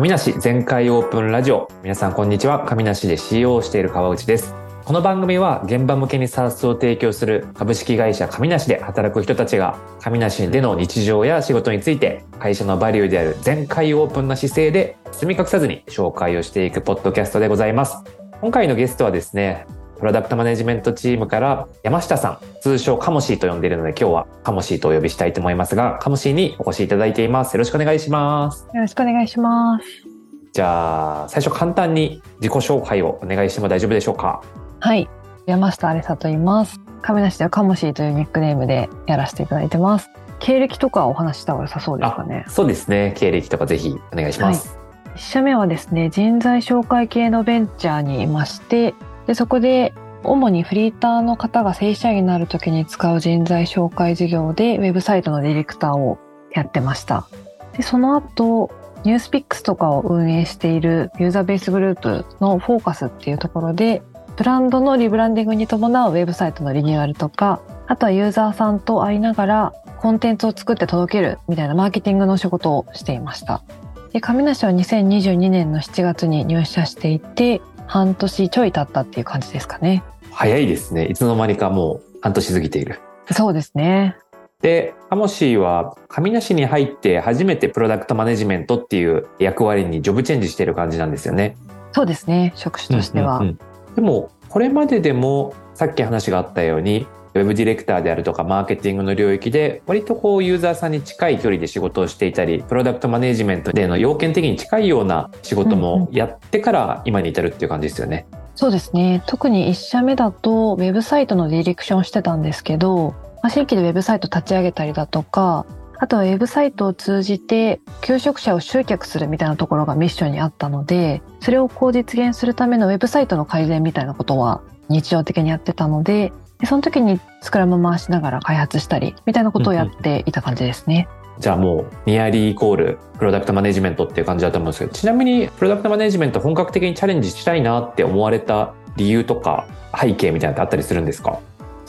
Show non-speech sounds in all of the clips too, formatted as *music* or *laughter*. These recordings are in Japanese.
神梨全開オープンラジオ。皆さんこんにちは。神梨で CEO をしている川内です。この番組は現場向けにサースを提供する株式会社神梨で働く人たちが神梨での日常や仕事について会社のバリューである全開オープンな姿勢で包み隠さずに紹介をしていくポッドキャストでございます。今回のゲストはですね、プロダクトマネジメントチームから山下さん、通称カモシーと呼んでいるので今日はカモシーとお呼びしたいと思いますが、カモシーにお越しいただいています。よろしくお願いします。よろしくお願いします。じゃあ、最初簡単に自己紹介をお願いしても大丈夫でしょうか？はい。山下あれさと言います。亀梨ではカモシーというニックネームでやらせていただいてます。経歴とかお話した方が良さそうですかね。そうですね。経歴とかぜひお願いします。はい、1社目はですね、人材紹介系のベンチャーにいまして、でそこで主にフリーターの方が正社員になるときに使う人材紹介事業でウェブサイトのディレクターをやってました。でその後、ニュースピックスとかを運営しているユーザーベースグループのフォーカスっていうところで、ブランドのリブランディングに伴うウェブサイトのリニューアルとか、あとはユーザーさんと会いながらコンテンツを作って届けるみたいなマーケティングの仕事をしていました。で、上梨は2022年の7月に入社していて、半年ちょい経ったっていう感じですかね。早いですね。いつの間にかもう半年過ぎている。そうですね。で、カモシーは上梨に入って初めてプロダクトマネジメントっていう役割にジョブチェンジしてる感じなんですよね。そうですね。職種としては。うんうんうん、でも、これまででもさっき話があったように、ウェブディレクターであるとかマーケティングの領域で割とこうユーザーさんに近い距離で仕事をしていたりプロダクトマネジメントでの要件的に近いような仕事もやってから今に至るっていう感じですよね。そうですね特に1社目だとウェブサイトのディレクションしてたんですけど、まあ、新規でウェブサイト立ち上げたりだとかあとはウェブサイトを通じて求職者を集客するみたいなところがミッションにあったのでそれをこう実現するためのウェブサイトの改善みたいなことは日常的にやってたのででその時にスクラム回しながら開発したりみたいなことをやっていた感じですね。じゃあもうニアリーイコールプロダクトマネジメントっていう感じだと思うんですけどちなみにプロダクトマネジメント本格的にチャレンジしたいなって思われた理由とか背景みたいなのってあったりするんですか？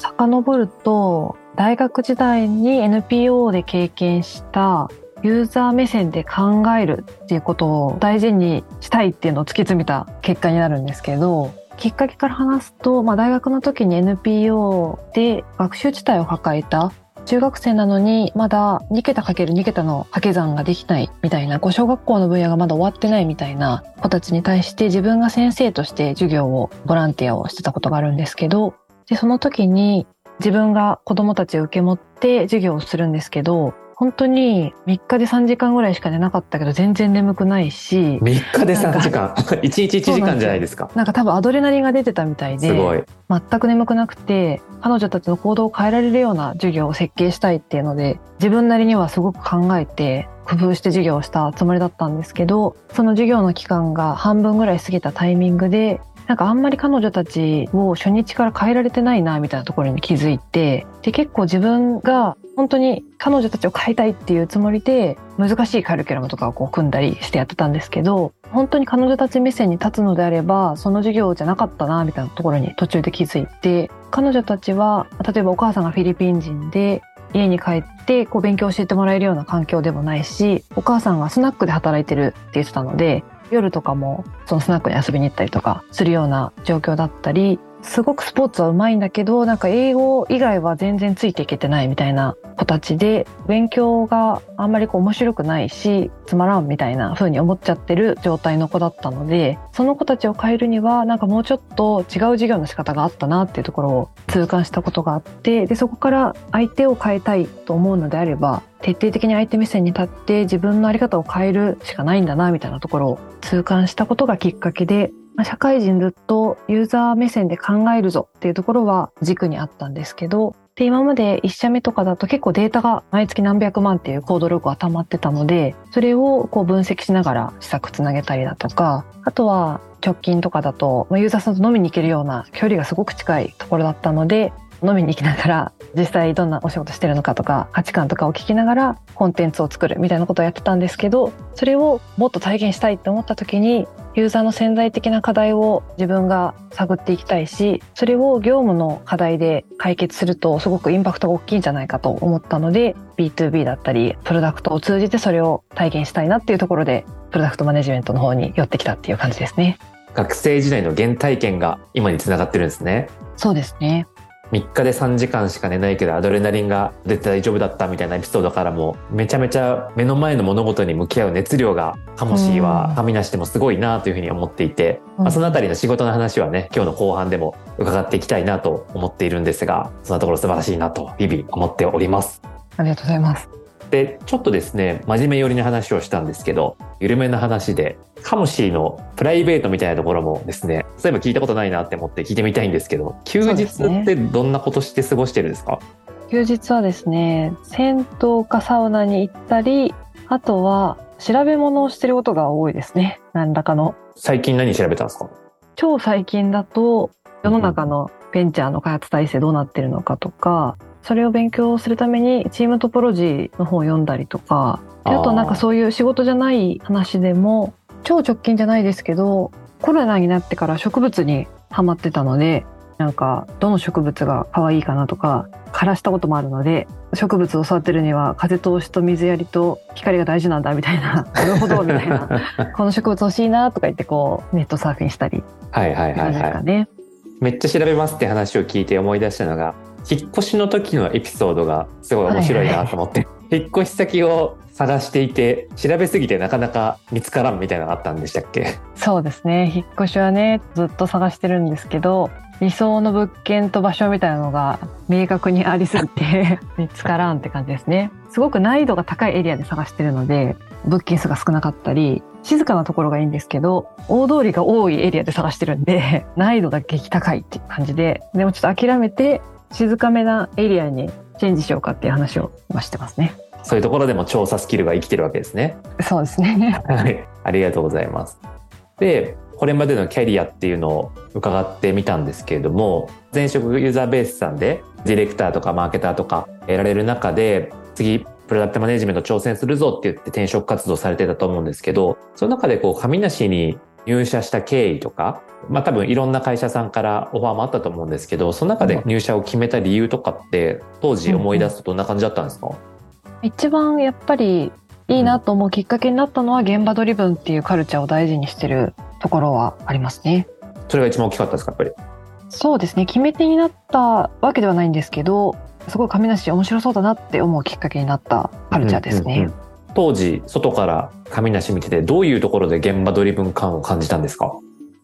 遡ると大学時代に NPO で経験したユーザー目線で考えるっていうことを大事にしたいっていうのを突き詰めた結果になるんですけどきっかけから話すと、まあ、大学の時に NPO で学習地帯を抱えた中学生なのにまだ2桁かける2桁の掛け算ができないみたいな、小学校の分野がまだ終わってないみたいな子たちに対して自分が先生として授業を、ボランティアをしてたことがあるんですけど、で、その時に自分が子供たちを受け持って授業をするんですけど、本当に3日で3時間ぐらいしか寝なかったけど全然眠くないし。3日で3時間 *laughs* ?1 日1時間じゃないですか。なんか多分アドレナリンが出てたみたいで。全く眠くなくて、彼女たちの行動を変えられるような授業を設計したいっていうので、自分なりにはすごく考えて、工夫して授業をしたつもりだったんですけど、その授業の期間が半分ぐらい過ぎたタイミングで、なんかあんまり彼女たちを初日から変えられてないなみたいなところに気づいてで結構自分が本当に彼女たちを変えたいっていうつもりで難しいカリキュラムとかをこう組んだりしてやってたんですけど本当に彼女たち目線に立つのであればその授業じゃなかったなみたいなところに途中で気づいて彼女たちは例えばお母さんがフィリピン人で家に帰ってこう勉強教えてもらえるような環境でもないしお母さんがスナックで働いてるって言ってたので夜とかもそのスナックに遊びに行ったりとかするような状況だったりすごくスポーツは上手いんだけどなんか英語以外は全然ついていけてないみたいな子たちで勉強があんまりこう面白くないしつまらんみたいな風に思っちゃってる状態の子だったのでその子たちを変えるにはなんかもうちょっと違う授業の仕方があったなっていうところを痛感したことがあってでそこから相手を変えたいと思うのであれば徹底的に相手目線に立って自分の在り方を変えるしかないんだなみたいなところを痛感したことがきっかけでま、社会人ずっとユーザー目線で考えるぞっていうところは軸にあったんですけど、で、今まで1社目とかだと結構データが毎月何百万っていうコードログが溜まってたので、それをこう分析しながら施策つなげたりだとか、あとは直近とかだと、ユーザーさんと飲みに行けるような距離がすごく近いところだったので、飲みに行きながら実際どんなお仕事してるのかとか価値観とかを聞きながらコンテンツを作るみたいなことをやってたんですけどそれをもっと体現したいって思った時にユーザーの潜在的な課題を自分が探っていきたいしそれを業務の課題で解決するとすごくインパクトが大きいんじゃないかと思ったので B2B だったりプロダクトを通じてそれを体現したいなっていうところでプロダクトマネジメントの方に寄ってきたっていう感じですね。学生時代の原体験が今につながってるんですね。そうですね。3日で3時間しか寝ないけどアドレナリンが出て大丈夫だったみたいなエピソードからもめちゃめちゃ目の前の物事に向き合う熱量がカモシーは神なしでもすごいなというふうに思っていて、うんまあ、そのあたりの仕事の話はね今日の後半でも伺っていきたいなと思っているんですがそんなところ素晴らしいなと日々思っております。ありがとうございます。でちょっとですね真面目寄りの話をしたんですけど緩めの話でカモシーのプライベートみたいなところもですねそういえば聞いたことないなって思って聞いてみたいんですけど休日ってどんなことして過ごしてるんですか？休日はですね、銭湯かサウナに行ったり、あとは調べ物をしてることが多いですね。何らかの。最近何調べたんですか？超最近だと、世の中のベンチャーの開発体制どうなってるのかとか、それを勉強するためにチームトポロジーの本を読んだりとか、であとなんかそういう仕事じゃない話でも、超直近じゃないですけど、コロナになってから植物にハマってたので、なんかどの植物が可愛いかなとか、枯らしたこともあるので、植物を育てるには風通しと水やりと光が大事なんだみたいな、なるほどみたいな、*laughs* この植物欲しいなとか言ってこうネットサーフィンしたりはいはいはいはい。かね。めっちゃ調べますって話を聞いて思い出したのが、引っ越しの時のエピソードがすごい面白いなと思って、引っ越し先を探していて、調べすぎてなかなか見つからんみたいなのがあったんでしたっけ？そうですね。引っ越しはね、ずっと探してるんですけど、理想の物件と場所みたいなのが明確にありすぎて *laughs* 見つからんって感じですね。すごく難易度が高いエリアで探してるので、物件数が少なかったり、静かなところがいいんですけど、大通りが多いエリアで探してるんで、難易度が激高いっていう感じで、でもちょっと諦めて、静かめなエリアにチェンジしようかっていう話を今してますね。そういうところでも調査スキルが生きてるわけですね。そうですね。はい。ありがとうございます。で、これまでのキャリアっていうのを伺ってみたんですけれども、前職ユーザーベースさんでディレクターとかマーケターとかやられる中で、次、プロダクトマネジメント挑戦するぞって言って転職活動されてたと思うんですけど、その中でこう、上梨に入社した経緯とか、まあ多分いろんな会社さんからオファーもあったと思うんですけど、その中で入社を決めた理由とかって、当時思い出すとどんな感じだったんですか、一番やっぱりいいなと思うきっかけになったのは現場ドリブンっていうカルチャーを大事にしてるところはありますね。それが一番大きかったですか、やっぱり？そうですね。決め手になったわけではないんですけど、すごい亀梨面白そうだなって思うきっかけになったカルチャーですね。うんうんうん当時外から上梨見ててどういうところで現場ドリブン感を感じたんですか？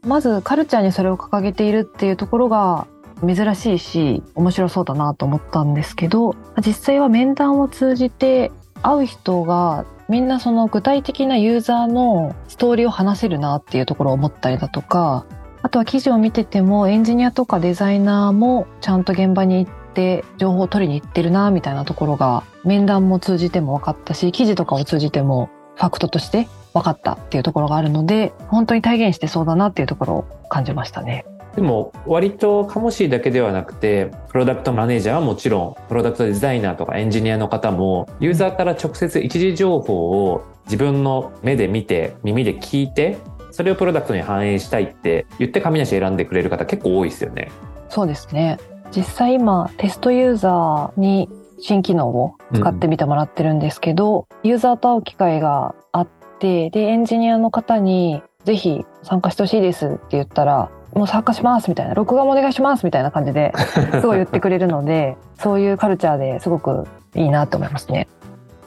まずカルチャーにそれを掲げているっていうところが珍しいし面白そうだなと思ったんですけど実際は面談を通じて会う人がみんなその具体的なユーザーのストーリーを話せるなっていうところを思ったりだとかあとは記事を見ててもエンジニアとかデザイナーもちゃんと現場に行って情報を取りに行ってるなみたいなところが面談も通じても分かったし記事とかを通じてもファクトとして分かったっていうところがあるので本当に体現してそうだなっていうところを感じましたね。でも割とカモシーだけではなくてプロダクトマネージャーはもちろんプロダクトデザイナーとかエンジニアの方もユーザーから直接一時情報を自分の目で見て耳で聞いてそれをプロダクトに反映したいって言って上梨選んでくれる方結構多いですよね。そうですね。実際今テストユーザーに新機能を使ってみてもらってるんですけど、ユーザーと会う機会があってでエンジニアの方にぜひ参加してほしいですって言ったらもう参加しますみたいな録画もお願いしますみたいな感じで *laughs* すごい言ってくれるのでそういうカルチャーですごくいいなと思いますね。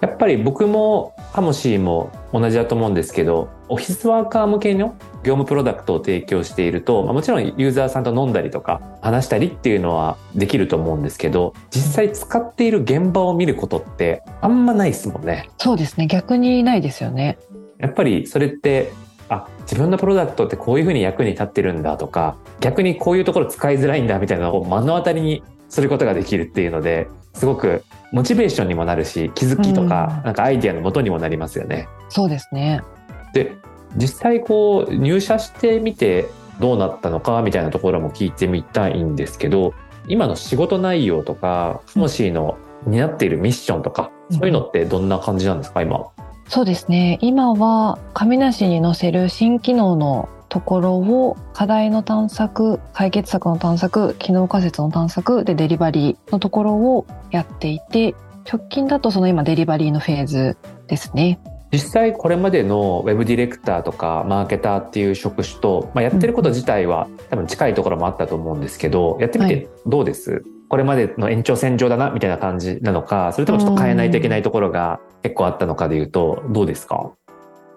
やっぱり僕もカモシーも同じだと思うんですけど、オフィスワーカー向けの業務プロダクトを提供していると、まあ、もちろんユーザーさんと飲んだりとか話したりっていうのはできると思うんですけど、実際使っている現場を見ることってあんまないですもんね。そうですね逆にないですよね。やっぱりそれって、あ、自分のプロダクトってこういうふうに役に立ってるんだとか、逆にこういうところ使いづらいんだみたいなのを目の当たりにすることができるっていうので、すごくモチベーションにもなるし、気づきとか、うんなんかアイディアの元にもなりますよね。そうですね。で、実際こう入社してみてどうなったのかみたいなところも聞いてみたいんですけど、今の仕事内容とか、カモシーの担っているミッションとか、そういうのってどんな感じなんですか、今。そうですね。今は紙なしに載せる新機能のところを課題の探索、解決策の探索、機能仮説の探索でデリバリーのところをやっていて、直近だとその今デリバリーのフェーズですね。実際これまでのウェブディレクターとかマーケターっていう職種と、まあ、やってること自体は多分近いところもあったと思うんですけどやってみてどうです、はい、これまでの延長線上だなみたいな感じなのかそれともちょっと変えないといけないところが結構あったのかでいうとどうですか？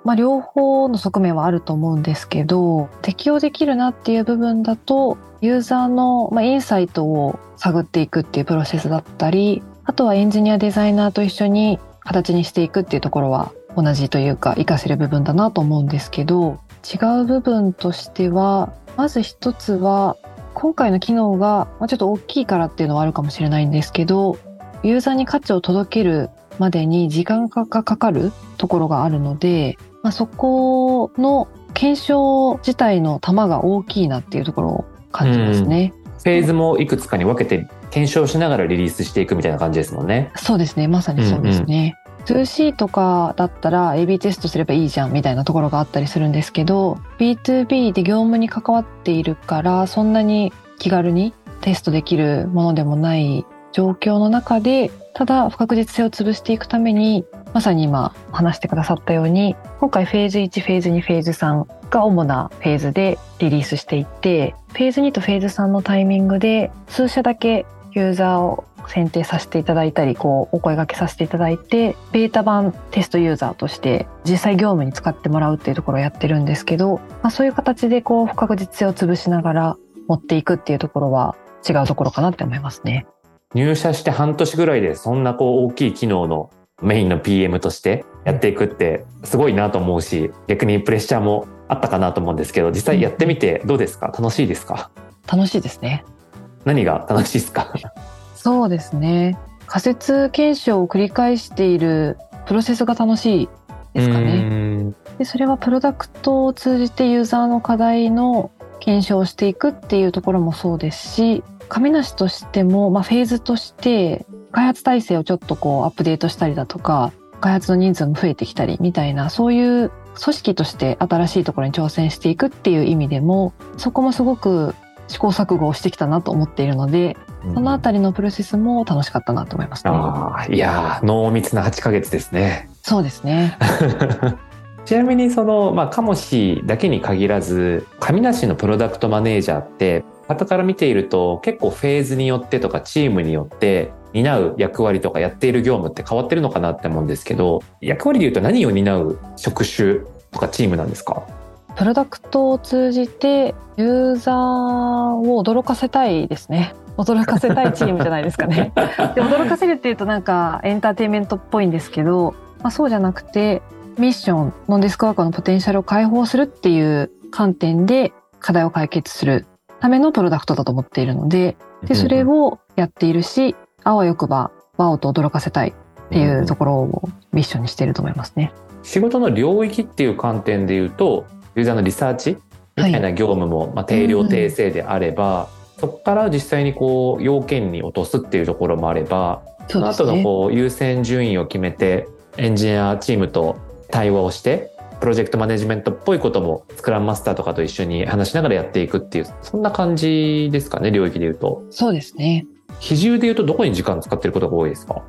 まあ、両方の側面はあると思うんですけど適用できるなっていう部分だとユーザーの、まあ、インサイトを探っていくっていうプロセスだったりあとはエンジニアデザイナーと一緒に形にしていくっていうところは同じというか活かせる部分だなと思うんですけど違う部分としてはまず一つは今回の機能がちょっと大きいからっていうのはあるかもしれないんですけどユーザーに価値を届けるまでに時間がかかるところがあるので、まあ、そこの検証自体の玉が大きいなっていうところを感じますね。フェーズもいくつかに分けて検証しながらリリースしていくみたいな感じですもんね。そうですね。まさにそうですね。2C とかだったら AB テストすればいいじゃんみたいなところがあったりするんですけど B2B で業務に関わっているからそんなに気軽にテストできるものでもない状況の中でただ不確実性を潰していくためにまさに今話してくださったように今回フェーズ1フェーズ2フェーズ3が主なフェーズでリリースしていってフェーズ2とフェーズ3のタイミングで数社だけユーザーを選定させていただいたりこうお声掛けさせていただいてベータ版テストユーザーとして実際業務に使ってもらうっていうところをやってるんですけど、まあ、そういう形でこう不確実性を潰しながら持っていくっていうところは違うところかなって思いますね。入社して半年ぐらいでそんなこう大きい機能のメインの PM としてやっていくってすごいなと思うし逆にプレッシャーもあったかなと思うんですけど実際やってみてどうですか？楽しいですか？楽しいですね。何が楽しいですか？そうですね。仮説検証を繰り返しているプロセスが楽しいですかね。でそれはプロダクトを通じてユーザーの課題の検証をしていくっていうところもそうですし亀梨としても、まあ、フェーズとして開発体制をちょっとこうアップデートしたりだとか開発の人数も増えてきたりみたいなそういう組織として新しいところに挑戦していくっていう意味でもそこもすごく試行錯誤をしてきたなと思っているので、そのあたりのプロセスも楽しかったなと思います、ね、あいや濃密な8ヶ月ですね。そうですね。*laughs* ちなみにその、まあ、カモシだけに限らず、神梨のプロダクトマネージャーって、後から見ていると結構フェーズによってとかチームによって担う役割とかやっている業務って変わってるのかなって思うんですけど、役割で言うと何を担う職種とかチームなんですか？プロダクトを通じてユーザーを驚かせたいですね。驚かせたいチームじゃないですかね。*laughs* で驚かせるっていうとなんかエンターテインメントっぽいんですけど、まあ、そうじゃなくてミッションノンデスクワーカーのポテンシャルを解放するっていう観点で課題を解決するためのプロダクトだと思っているのででそれをやっているしあわよくばワオと驚かせたいっていうところをミッションにしていると思いますね。仕事の領域っていう観点で言うとユーザーのリサーチみたいな業務も、まあ、定量定性であれば、うん、そこから実際にこう要件に落とすっていうところもあればその後のこう優先順位を決めてエンジニアチームと対話をしてプロジェクトマネジメントっぽいこともスクラムマスターとかと一緒に話しながらやっていくっていうそんな感じですかね領域で言うと。そうですね。比重で言うとどこに時間使ってることが多いですか？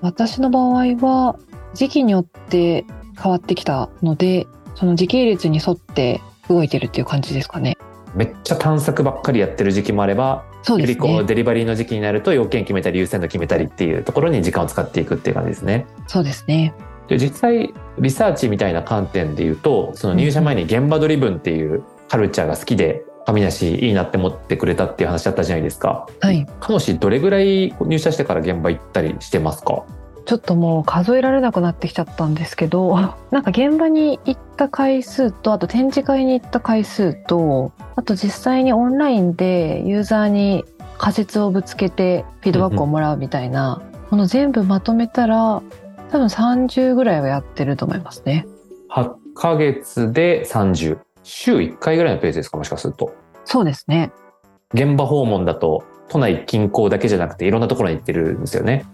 私の場合は時期によって変わってきたのでその時系列に沿って動いてるっていう感じですかね。めっちゃ探索ばっかりやってる時期もあれば、そうですね、よりこうデリバリーの時期になると要件決めたり優先度決めたりっていうところに時間を使っていくっていう感じですね。そうですね。で実際リサーチみたいな観点で言うとその入社前に現場ドリブンっていうカルチャーが好きで神梨いいなって思ってくれたっていう話だったじゃないですか。はい。かもしどれぐらい入社してから現場行ったりしてますか？ちょっともう数えられなくなってきちゃったんですけど、*laughs* なんか現場に行った回数と、あと展示会に行った回数と、あと実際にオンラインでユーザーに仮説をぶつけてフィードバックをもらうみたいな、この全部まとめたら、多分30ぐらいはやってると思いますね。8ヶ月で30。週1回ぐらいのペースですかもしかすると。そうですね。現場訪問だと都内近郊だけじゃなくていろんなところに行ってるんですよね。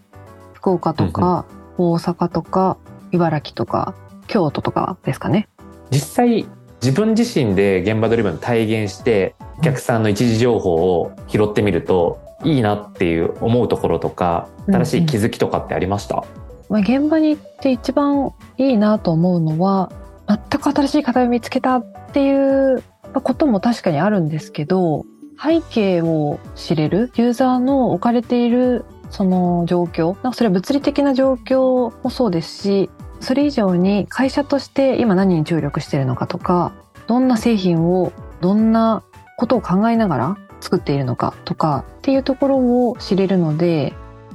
福岡とか、大阪とか茨城とか京都とかですかね。実際自分自身で現場ドリブン体現してお客さんの一時情報を拾ってみるといいなっていう思うところとか新しい気づきとかってありました、うんうん、まあ、現場に行って一番いいなと思うのは全く新しい課題を見つけたっていうことも確かにあるんですけど背景を知れるユーザーの置かれているその状況それは物理的な状況もそうですしそれ以上に会社として今何に注力しているのかとかどんな製品をどんなことを考えながら作っているのかとかっていうところを知れるので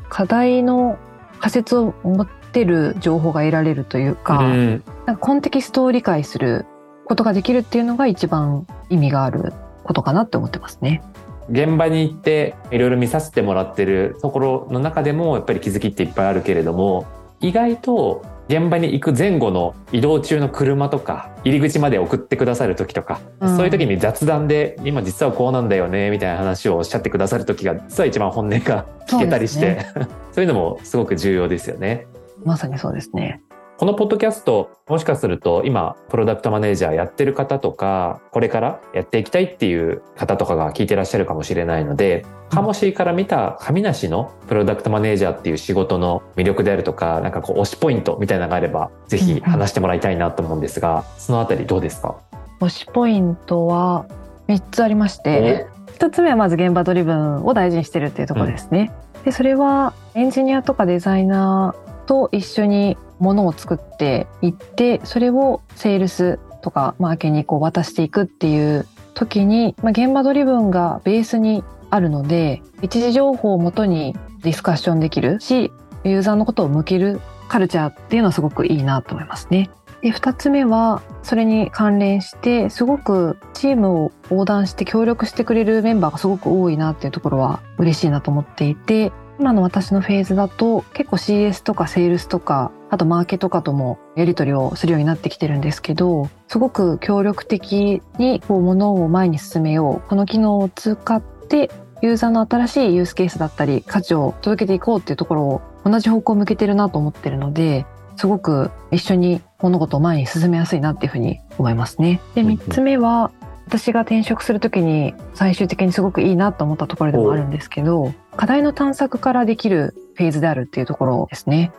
課題の仮説を持ってる情報が得られるというか,、うん、なんかコンテキストを理解することができるっていうのが一番意味があることかなって思ってますね。現場に行っていろいろ見させてもらってるところの中でもやっぱり気づきっていっぱいあるけれども意外と現場に行く前後の移動中の車とか入り口まで送ってくださる時とか、うん、そういう時に雑談で今実はこうなんだよねみたいな話をおっしゃってくださる時が実は一番本音が聞けたりして、ね、*laughs* そういうのもすごく重要ですよね。まさにそうですね。このポッドキャスト、もしかすると今、プロダクトマネージャーやってる方とか、これからやっていきたいっていう方とかが聞いてらっしゃるかもしれないので、カモシーから見た神梨のプロダクトマネージャーっていう仕事の魅力であるとか、なんかこう推しポイントみたいなのがあれば、ぜひ話してもらいたいなと思うんですが、そのあたりどうですか？推しポイントは3つありまして、1つ目はまず現場ドリブンを大事にしてるっていうところですね。うん、でそれはエンジニアとかデザイナーと一緒にものを作っていってそれをセールスとかマーケにこう渡していくっていう時に、まあ、現場ドリブンがベースにあるので一時情報をもとにディスカッションできるしユーザーのことを向けるカルチャーっていうのはすごくいいなと思いますね。で2つ目はそれに関連してすごくチームを横断して協力してくれるメンバーがすごく多いなっていうところは嬉しいなと思っていて今の私のフェーズだと結構 CS とかセールスとかあとマーケとかともやり取りをするようになってきてるんですけどすごく協力的にこう物を前に進めようこの機能を使ってユーザーの新しいユースケースだったり価値を届けていこうっていうところを同じ方向を向けてるなと思ってるのですごく一緒に物事を前に進めやすいなっていうふうに思いますね。で3つ目は私が転職する時に最終的にすごくいいなと思ったところでもあるんですけど課題の探索からできるフェーズであるっていうところですね。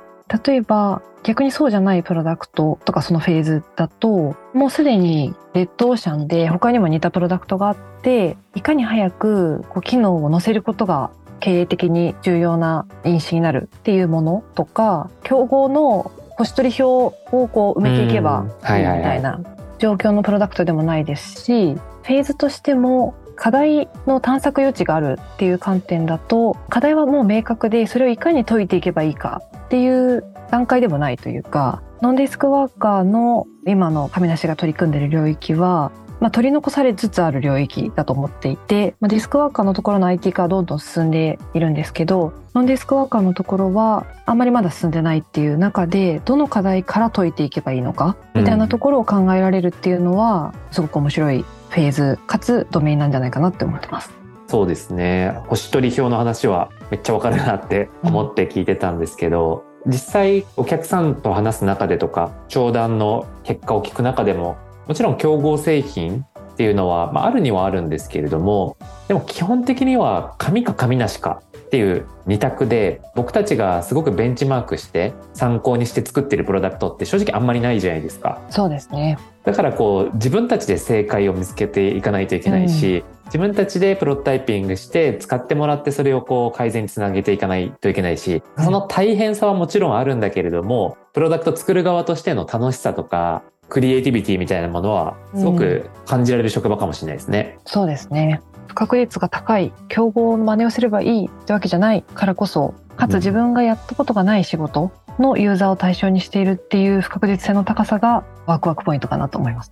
例えば逆にそうじゃないプロダクトとかそのフェーズだともうすでにレッドオーシャンで他にも似たプロダクトがあっていかに早くこう機能を載せることが経営的に重要な因子になるっていうものとか競合の星取り表をこう埋めていけばいいみたいな状況のプロダクトでもないですしフェーズとしても課題の探索余地があるっていう観点だと課題はもう明確でそれをいかに解いていけばいいかっていう段階でもないというかノンデスクワーカーの今の亀梨が取り組んでいる領域はまあ、取り残されつつある領域だと思っていて、まあ、デスクワーカーのところの IT 化はどんどん進んでいるんですけどノンデスクワーカーのところはあんまりまだ進んでないっていう中でどの課題から解いていけばいいのかみたいなところを考えられるっていうのはすごく面白いフェーズかつドメインなんじゃないかなって思ってます。そうですね星取り表の話はめっちゃわかるなって思って聞いてたんですけど、うん、実際お客さんと話す中でとか商談の結果を聞く中でももちろん競合製品っていうのは、まあ、あるにはあるんですけれどもでも基本的には紙か紙なしかっていう2択で僕たちがすごくベンチマークして参考にして作ってるプロダクトって正直あんまりないじゃないですか。そうですね。だからこう自分たちで正解を見つけていかないといけないし、うん、自分たちでプロトタイピングして使ってもらってそれをこう改善につなげていかないといけないし、その大変さはもちろんあるんだけれども、プロダクト作る側としての楽しさとか、クリエイティビティみたいなものはすごく感じられる職場かもしれないですね。うん、そうですね。不確率が高い競合の真似をすればいいってわけじゃないからこそかつ自分がやったことがない仕事のユーザーを対象にしているっていう不確実性の高さがワクワクポイントかなと思います。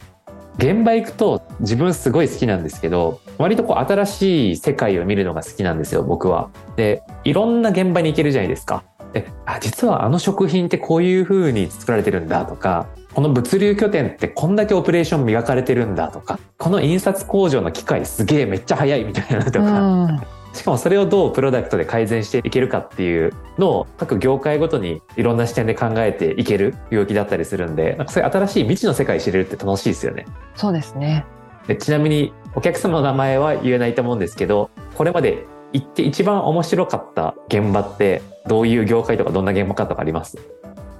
現場行くと自分すごい好きなんですけど割とこう新しい世界を見るのが好きなんですよ僕は。でいろんな現場に行けるじゃないですか。であ実はあの食品ってこういう風に作られてるんだとかこの物流拠点ってこんだけオペレーション磨かれてるんだとか、この印刷工場の機械すげえめっちゃ早いみたいなとか、しかもそれをどうプロダクトで改善していけるかっていうのを各業界ごとにいろんな視点で考えていける領域だったりするんで、なんかそういう新しい未知の世界知れるって楽しいですよね。そうですね。でちなみにお客様の名前は言えないと思うんですけど、これまで行って一番面白かった現場ってどういう業界とかどんな現場かとかあります？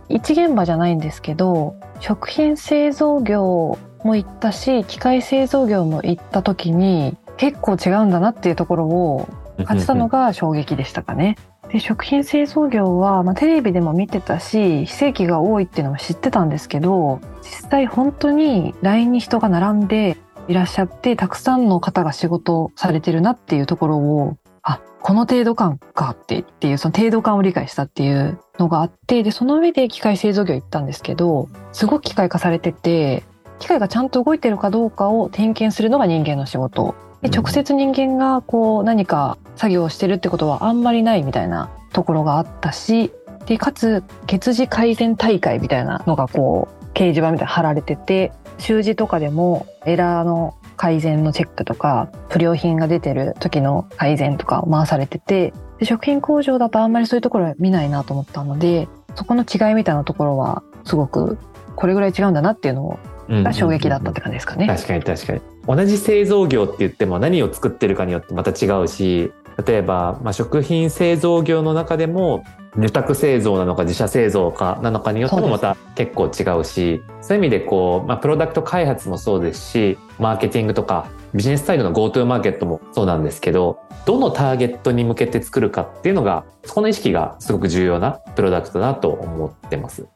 一現場じゃないんですけど食品製造業も行ったし機械製造業も行った時に結構違うんだなっていうところを感じたのが衝撃でしたかね。で食品製造業は、まあ、テレビでも見てたし非正規が多いっていうのも知ってたんですけど実際本当に LINE に人が並んでいらっしゃってたくさんの方が仕事されてるなっていうところをあこの程度感かってっていうその程度感を理解したっていうのがあってでその上で機械製造業行ったんですけどすごく機械化されてて機械がちゃんと動いてるかどうかを点検するのが人間の仕事。で直接人間がこう何か作業をしてるってことはあんまりないみたいなところがあったしでかつ月次改善大会みたいなのがこう掲示板みたいに貼られてて習字とかでもエラーの改善のチェックとか不良品が出てる時の改善とか回されててで食品工場だとあんまりそういうところは見ないなと思ったのでそこの違いみたいなところはすごくこれぐらい違うんだなっていうのが衝撃だったって感じですかね。確かに確かに。同じ製造業って言っても何を作ってるかによってまた違うし、例えば、まあ、食品製造業の中でも受託製造なのか自社製造かなのかによってもまた結構違うしそういう意味でこう、まあ、プロダクト開発もそうですしマーケティングとかビジネスサイドの GoTo マーケットもそうなんですけどどのターゲットに向けて作るかっていうのがそこの意識がすごく重要なプロダクトだなと思ってます。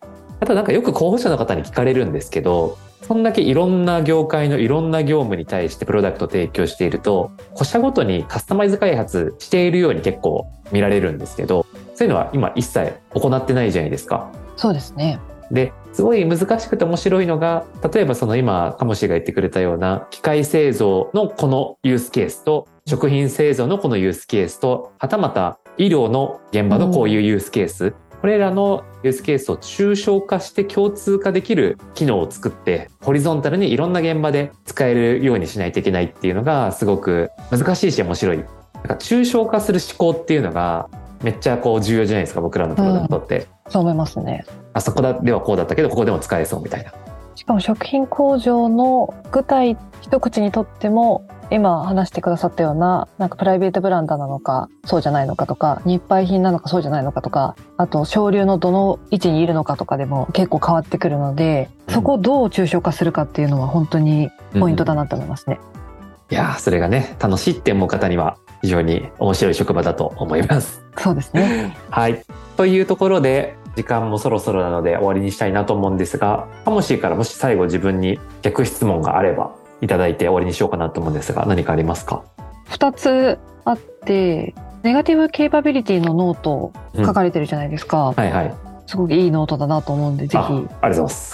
あとなんかよく候補者の方に聞かれるんですけどそんだけいろんな業界のいろんな業務に対してプロダクトを提供していると、個社ごとにカスタマイズ開発しているように結構見られるんですけど、そういうのは今一切行ってないじゃないですか。そうですね。で、すごい難しくて面白いのが、例えばその今、カモシが言ってくれたような機械製造のこのユースケースと、食品製造のこのユースケースと、はたまた医療の現場のこういうユースケース、うんこれらのユースケースを抽象化して共通化できる機能を作ってホリゾンタルにいろんな現場で使えるようにしないといけないっていうのがすごく難しいし面白い。なんか抽象化する思考っていうのがめっちゃこう重要じゃないですか僕らのプロダクトって、うん、そう思いますね。あそこではこうだったけどここでも使えそうみたいな。しかも食品工場の具体一口にとっても今話してくださったような、なんかプライベートブランドなのか、そうじゃないのかとか、日配品なのかそうじゃないのかとか、あと省流のどの位置にいるのかとかでも結構変わってくるので、そこをどう抽象化するかっていうのは本当にポイントだなと思いますね。うん、いやそれがね、楽しいって思う方には非常に面白い職場だと思います。そうですね。*laughs* はい。というところで、時間もそろそろなので終わりにしたいなと思うんですが、カモシーからもし最後自分に逆質問があればいただいて終わりにしようかなと思うんですが、何かありますか？二つあって、ネガティブケーパビリティのノート書かれてるじゃないですか。うん、はいはい。すごくいいノートだなと思うんで、ぜひ、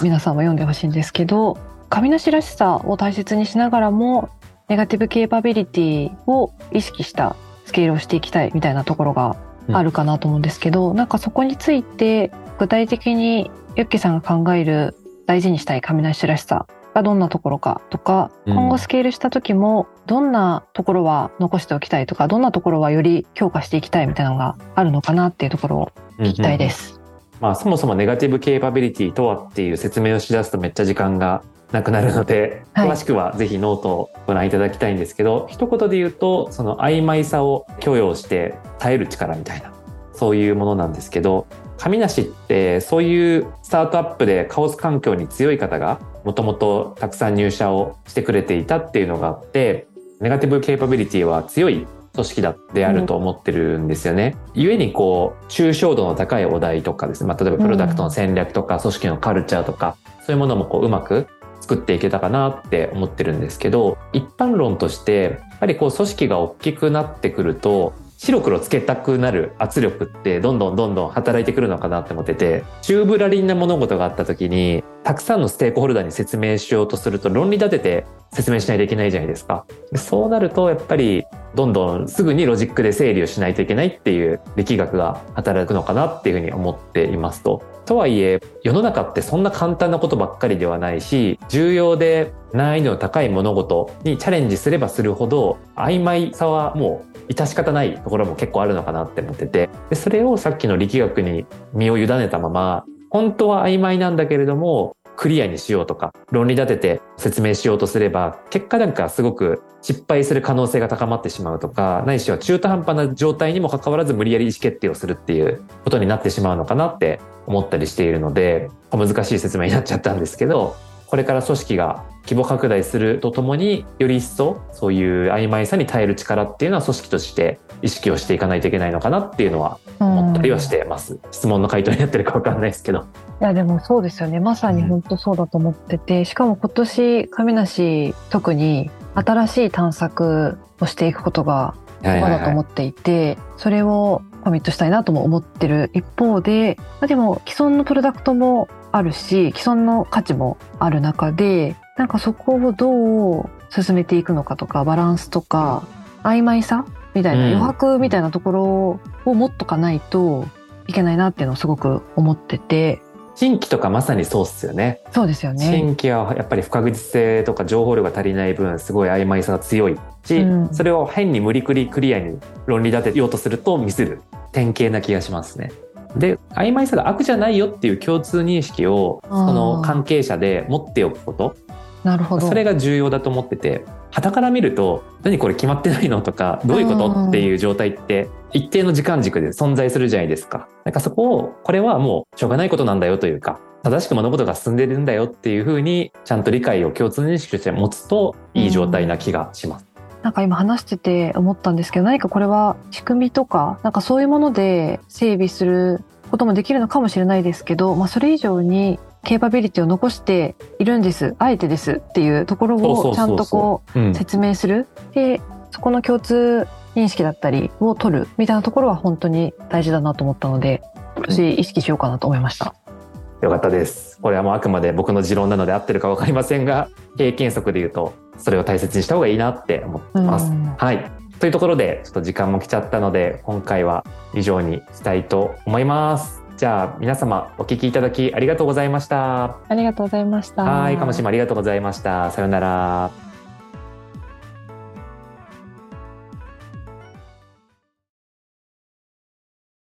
皆さんも読んでほしいんですけど、神梨らしさを大切にしながらも、ネガティブケーパビリティを意識したスケールをしていきたいみたいなところがあるかなと思うんですけど、うん、なんかそこについて具体的にユッケさんが考える大事にしたい神梨らしさがどんなところかとか、今後スケールした時もどんなところは残しておきたいとか、どんなところはより強化していきたいみたいなのがあるのかなっていうところを聞きたいです。うんうん、まあそもそもネガティブケーパビリティとはっていう説明をしだすとめっちゃ時間がなくなるので、*laughs* 詳しくはぜひノートをご覧いただきたいんですけど、一言で言うと、その曖昧さを許容して耐える力みたいな、そういうものなんですけど、神梨ってそういうスタートアップでカオス環境に強い方がもともとたくさん入社をしてくれていたっていうのがあってネガティブケーパビリティは強い組織だであると思ってるんですよね。うん、故にこう抽象度の高いお題とかですね、まあ、例えばプロダクトの戦略とか組織のカルチャーとかそういうものもこううまく作っていけたかなって思ってるんですけど一般論としてやはりこう組織が大きくなってくると白黒つけたくなる圧力ってどんどんどんどん働いてくるのかなって思ってて、宙ぶらりんな物事があった時に、たくさんのステークホルダーに説明しようとすると論理立てて説明しないといけないじゃないですか。そうなるとやっぱりどんどんすぐにロジックで整理をしないといけないっていう力学が働くのかなっていうふうに思っていますと。とはいえ世の中ってそんな簡単なことばっかりではないし重要で難易度の高い物事にチャレンジすればするほど曖昧さはもう致し方ないところも結構あるのかなって思ってて。でそれをさっきの力学に身を委ねたまま本当は曖昧なんだけれどもクリアにしようとか、論理立てて説明しようとすれば、結果なんかすごく失敗する可能性が高まってしまうとか、ないしは中途半端な状態にもかかわらず無理やり意思決定をするっていうことになってしまうのかなって思ったりしているので、難しい説明になっちゃったんですけど、これから組織が規模拡大するとともにより一層そういう曖昧さに耐える力っていうのは組織として意識をしていかないといけないのかなっていうのは思ったりはしてます。質問の回答になってるかわかんないですけど。いやでもそうですよね。まさに本当そうだと思ってて、しかも今年亀梨特に新しい探索をしていくことがまだと思っていて、それをコミットしたいなとも思ってる一方で、まあ、でも既存のプロダクトもあるし、既存の価値もある中で、なんかそこをどう進めていくのかとか、バランスとか、曖昧さみたいな、余白みたいなところを持っとかないといけないなっていうのをすごく思ってて。新規とかまさにそうっすよね。そうですよね。新規はやっぱり不確実性とか情報量が足りない分、すごい曖昧さが強いし、うん、それを変に無理くりクリアに論理立てようとするとミスる典型な気がしますね。で曖昧さが悪じゃないよっていう共通認識をその関係者で持っておくことなるほどそれが重要だと思ってて傍から見ると何これ決まってないのとかどういうことっていう状態って一定の時間軸で存在するじゃないですか。なんかそこをこれはもうしょうがないことなんだよというか正しく物事が進んでるんだよっていうふうにちゃんと理解を共通認識として持つといい状態な気がします。なんか今話してて思ったんですけど何かこれは仕組みとかなんかそういうもので整備することもできるのかもしれないですけど、まあ、それ以上にケーパビリティを残しているんです。あえてです。っていうところをちゃんとこう説明する。でそこの共通認識だったりを取るみたいなところは本当に大事だなと思ったので今年意識しようかなと思いました。よかったです。これはもうあくまで僕の持論なので合ってるか分かりませんが、経験則で言うと、それを大切にした方がいいなって思ってます。はい。というところで、ちょっと時間も来ちゃったので、今回は以上にしたいと思います。じゃあ、皆様、お聞きいただきありがとうございました。ありがとうございました。はい、かもしもありがとうございました。さようなら。